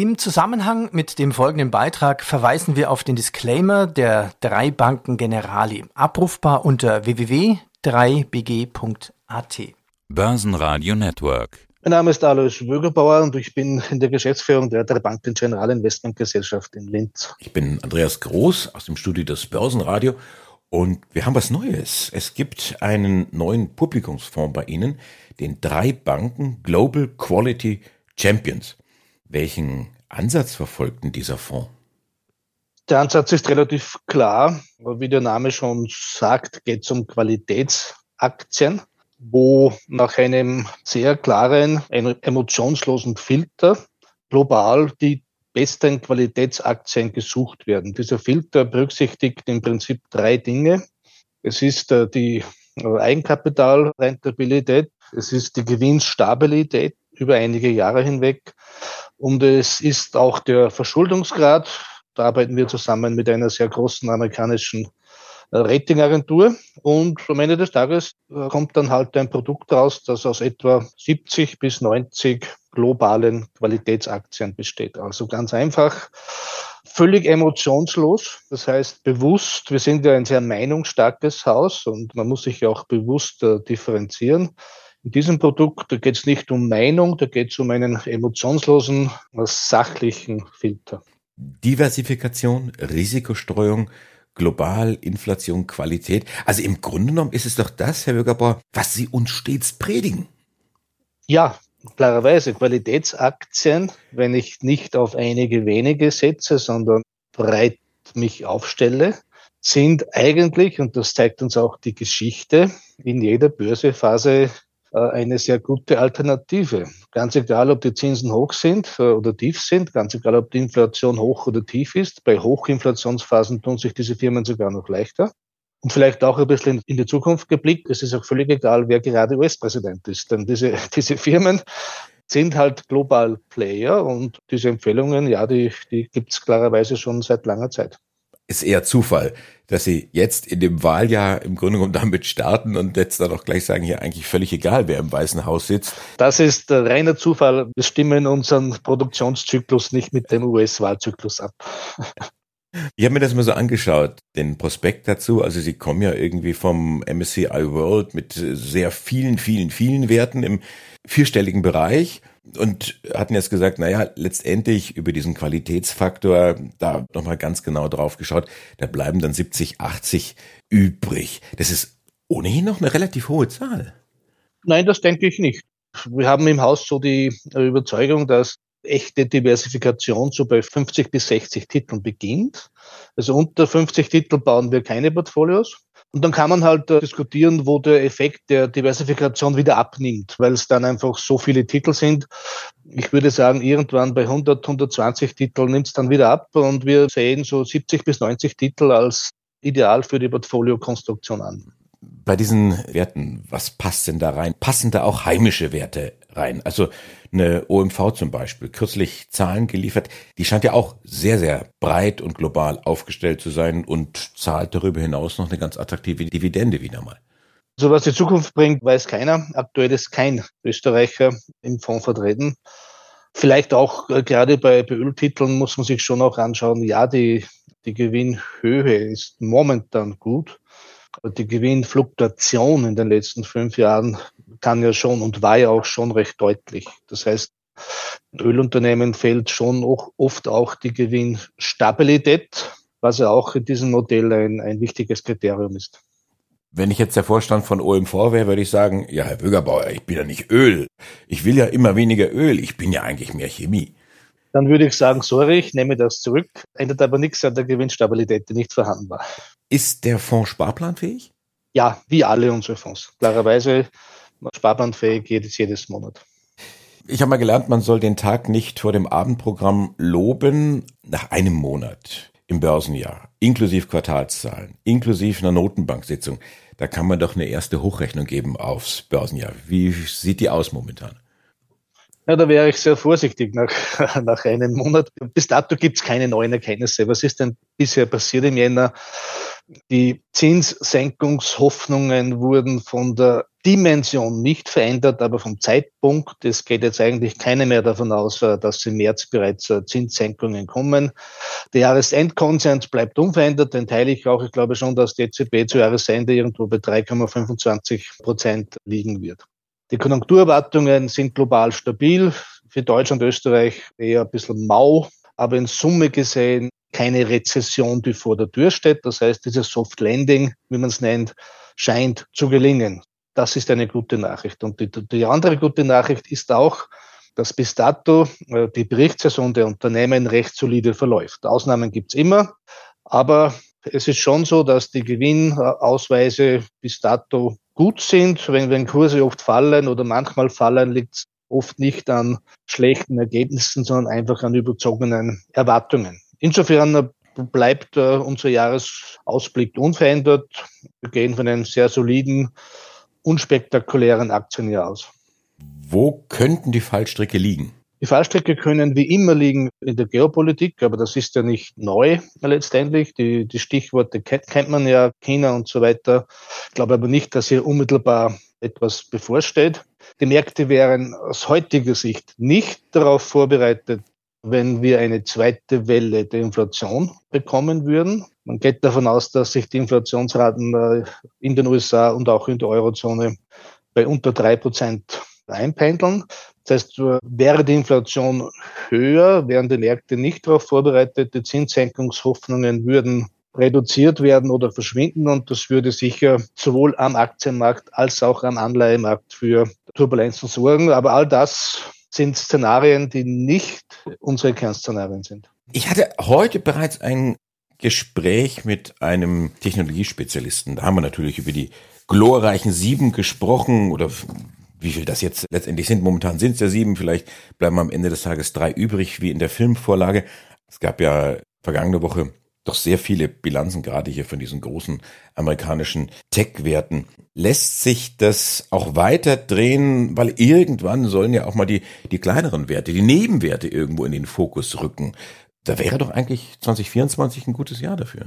Im Zusammenhang mit dem folgenden Beitrag verweisen wir auf den Disclaimer der drei Banken Generali, abrufbar unter www.3bg.at. Börsenradio Network. Mein Name ist Alois Wögerbauer und ich bin in der Geschäftsführung der drei Banken General Investment Gesellschaft in Linz. Ich bin Andreas Groß aus dem Studio des Börsenradio und wir haben was Neues. Es gibt einen neuen Publikumsfonds bei Ihnen, den drei Banken Global Quality Champions. Welchen Ansatz verfolgt denn dieser Fonds? Der Ansatz ist relativ klar. Wie der Name schon sagt, geht es um Qualitätsaktien, wo nach einem sehr klaren, emotionslosen Filter global die besten Qualitätsaktien gesucht werden. Dieser Filter berücksichtigt im Prinzip drei Dinge. Es ist äh, die Eigenkapitalrentabilität, es ist die Gewinnstabilität über einige Jahre hinweg und es ist auch der Verschuldungsgrad. Da arbeiten wir zusammen mit einer sehr großen amerikanischen äh, Ratingagentur. Und am Ende des Tages äh, kommt dann halt ein Produkt raus, das aus etwa 70 bis 90 globalen Qualitätsaktien besteht. Also ganz einfach, völlig emotionslos. Das heißt bewusst, wir sind ja ein sehr meinungsstarkes Haus und man muss sich ja auch bewusst differenzieren. In diesem Produkt geht es nicht um Meinung, da geht es um einen emotionslosen, sachlichen Filter. Diversifikation, Risikostreuung, global, Inflation, Qualität. Also im Grunde genommen ist es doch das, Herr Bürgerbauer, was Sie uns stets predigen. Ja, klarerweise Qualitätsaktien, wenn ich nicht auf einige wenige setze, sondern breit mich aufstelle, sind eigentlich, und das zeigt uns auch die Geschichte, in jeder Börsephase eine sehr gute Alternative. Ganz egal, ob die Zinsen hoch sind äh, oder tief sind, ganz egal, ob die Inflation hoch oder tief ist. Bei Hochinflationsphasen tun sich diese Firmen sogar noch leichter. Und vielleicht auch ein bisschen in die Zukunft geblickt, es ist auch völlig egal, wer gerade US-Präsident ist. Denn diese, diese Firmen sind halt global Player und diese Empfehlungen, ja, die, die gibt es klarerweise schon seit langer Zeit ist eher Zufall, dass sie jetzt in dem Wahljahr im Grunde genommen damit starten und jetzt dann auch gleich sagen, hier eigentlich völlig egal, wer im Weißen Haus sitzt. Das ist reiner Zufall. Wir stimmen unseren Produktionszyklus nicht mit dem US-Wahlzyklus ab. Ich habe mir das mal so angeschaut, den Prospekt dazu. Also Sie kommen ja irgendwie vom MSCI World mit sehr vielen, vielen, vielen Werten im vierstelligen Bereich und hatten jetzt gesagt, naja, letztendlich über diesen Qualitätsfaktor da nochmal ganz genau drauf geschaut, da bleiben dann 70, 80 übrig. Das ist ohnehin noch eine relativ hohe Zahl. Nein, das denke ich nicht. Wir haben im Haus so die Überzeugung, dass echte Diversifikation so bei 50 bis 60 Titeln beginnt. Also unter 50 Titel bauen wir keine Portfolios. Und dann kann man halt äh, diskutieren, wo der Effekt der Diversifikation wieder abnimmt, weil es dann einfach so viele Titel sind. Ich würde sagen, irgendwann bei 100, 120 Titeln nimmt es dann wieder ab und wir sehen so 70 bis 90 Titel als ideal für die Portfoliokonstruktion an. Bei diesen Werten, was passt denn da rein? Passen da auch heimische Werte rein? Also eine OMV zum Beispiel, kürzlich Zahlen geliefert, die scheint ja auch sehr, sehr breit und global aufgestellt zu sein und zahlt darüber hinaus noch eine ganz attraktive Dividende wieder mal. So was die Zukunft bringt, weiß keiner. Aktuell ist kein Österreicher im Fonds vertreten. Vielleicht auch äh, gerade bei, Öltiteln muss man sich schon auch anschauen, ja, die, die Gewinnhöhe ist momentan gut. Die Gewinnfluktuation in den letzten fünf Jahren kann ja schon und war ja auch schon recht deutlich. Das heißt, Ölunternehmen fehlt schon auch oft auch die Gewinnstabilität, was ja auch in diesem Modell ein, ein wichtiges Kriterium ist. Wenn ich jetzt der Vorstand von OMV wäre, würde ich sagen, ja, Herr Bürgerbauer, ich bin ja nicht Öl. Ich will ja immer weniger Öl. Ich bin ja eigentlich mehr Chemie. Dann würde ich sagen, sorry, ich nehme das zurück. Ändert aber nichts an der Gewinnstabilität, die nicht vorhanden war. Ist der Fonds sparplanfähig? Ja, wie alle unsere Fonds. Klarerweise sparplanfähig jedes, jedes Monat. Ich habe mal gelernt, man soll den Tag nicht vor dem Abendprogramm loben. Nach einem Monat im Börsenjahr, inklusive Quartalszahlen, inklusive einer Notenbanksitzung, da kann man doch eine erste Hochrechnung geben aufs Börsenjahr. Wie sieht die aus momentan? Ja, da wäre ich sehr vorsichtig nach, nach einem Monat. Bis dato gibt es keine neuen Erkenntnisse. Was ist denn bisher passiert im Jänner? Die Zinssenkungshoffnungen wurden von der Dimension nicht verändert, aber vom Zeitpunkt. Es geht jetzt eigentlich keine mehr davon aus, äh, dass im März bereits äh, Zinssenkungen kommen. Der Jahresendkonsens bleibt unverändert, den teile ich auch. Ich glaube schon, dass die EZB zu Jahresende irgendwo bei 3,25 Prozent liegen wird. Die Konjunkturerwartungen sind global stabil. Für Deutschland, Österreich eher ein bisschen mau, aber in Summe gesehen keine Rezession, die vor der Tür steht. Das heißt, dieses Soft Landing, wie man es nennt, scheint zu gelingen. Das ist eine gute Nachricht. Und die, die andere gute Nachricht ist auch, dass bis dato äh, die Berichtssaison der Unternehmen recht solide verläuft. Ausnahmen gibt's immer, aber es ist schon so, dass die Gewinnausweise bis dato gut sind. Wenn, wenn Kurse oft fallen oder manchmal fallen, liegt es oft nicht an schlechten Ergebnissen, sondern einfach an überzogenen Erwartungen. Insofern bleibt äh, unser Jahresausblick unverändert. Wir gehen von einem sehr soliden, unspektakulären Aktienjahr aus. Wo könnten die Fallstricke liegen? Die Fallstricke können wie immer liegen in der Geopolitik, aber das ist ja nicht neu letztendlich. Die, die Stichworte kennt, kennt man ja, China und so weiter. Ich glaube aber nicht, dass hier unmittelbar etwas bevorsteht. Die Märkte wären aus heutiger Sicht nicht darauf vorbereitet, wenn wir eine zweite Welle der Inflation bekommen würden. Man geht davon aus, dass sich die Inflationsraten äh, in den USA und auch in der Eurozone bei unter drei Prozent einpendeln. Das heißt, wäre die Inflation höher, wären die Märkte nicht darauf vorbereitet, die Zinssenkungshoffnungen würden reduziert werden oder verschwinden und das würde sicher sowohl am Aktienmarkt als auch am Anleihemarkt für Turbulenzen sorgen. Aber all das sind Szenarien, die nicht unsere Kernszenarien sind. Ich hatte heute bereits ein Gespräch mit einem Technologiespezialisten. Da haben wir natürlich über die glorreichen Sieben gesprochen oder wie viel das jetzt letztendlich sind. Momentan sind es ja sieben, vielleicht bleiben am Ende des Tages drei übrig, wie in der Filmvorlage. Es gab ja vergangene Woche doch sehr viele Bilanzen, gerade hier von diesen großen amerikanischen Tech-Werten. Lässt sich das auch weiter drehen, weil irgendwann sollen ja auch mal die, die kleineren Werte, die Nebenwerte irgendwo in den Fokus rücken. Da wäre doch eigentlich 2024 ein gutes Jahr dafür.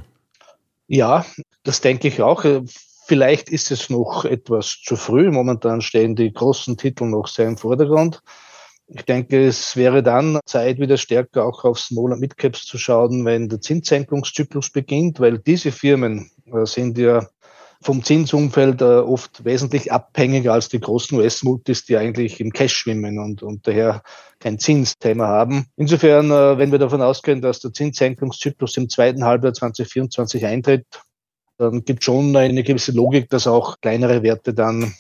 Ja, das denke ich auch. Vielleicht ist es noch etwas zu früh. Momentan stehen die großen Titel noch sehr im Vordergrund. Ich denke, es wäre dann Zeit, wieder stärker auch auf Small- und Midcaps zu schauen, wenn der Zinssenkungszyklus beginnt, weil diese Firmen äh, sind ja vom Zinsumfeld äh, oft wesentlich abhängiger als die großen US-Multis, die eigentlich im Cash schwimmen und, und daher kein Zinsthema haben. Insofern, äh, wenn wir davon ausgehen, dass der Zinssenkungszyklus im zweiten Halbjahr 2024 eintritt, dann gibt schon eine gewisse Logik, dass auch kleinere Werte dann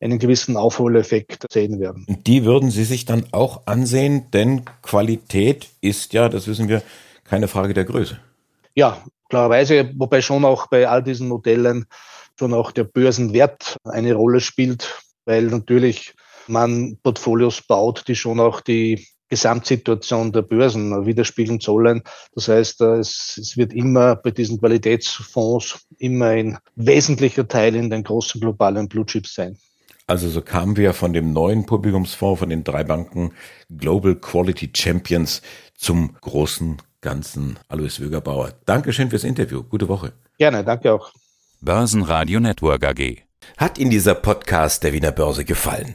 einen gewissen Aufholeffekt sehen werden. Und die würden Sie sich dann auch ansehen, denn Qualität ist ja, das wissen wir, keine Frage der Größe. Ja, klarerweise, wobei schon auch bei all diesen Modellen schon auch der Börsenwert eine Rolle spielt, weil natürlich man Portfolios baut, die schon auch die Gesamtsituation der Börsen widerspiegeln sollen. Das heißt, äh, es, es, wird immer bei diesen Qualitätsfonds immer ein wesentlicher Teil in den großen globalen Blue Chips sein. Also so kamen wir von dem neuen Publikumsfonds von den drei Banken Global Quality Champions zum großen ganzen Alois Wögerbauer. Dankeschön fürs Interview. Gute Woche. Gerne, danke auch. Börsenradio Network AG. Hat Ihnen dieser Podcast der Wiener Börse gefallen?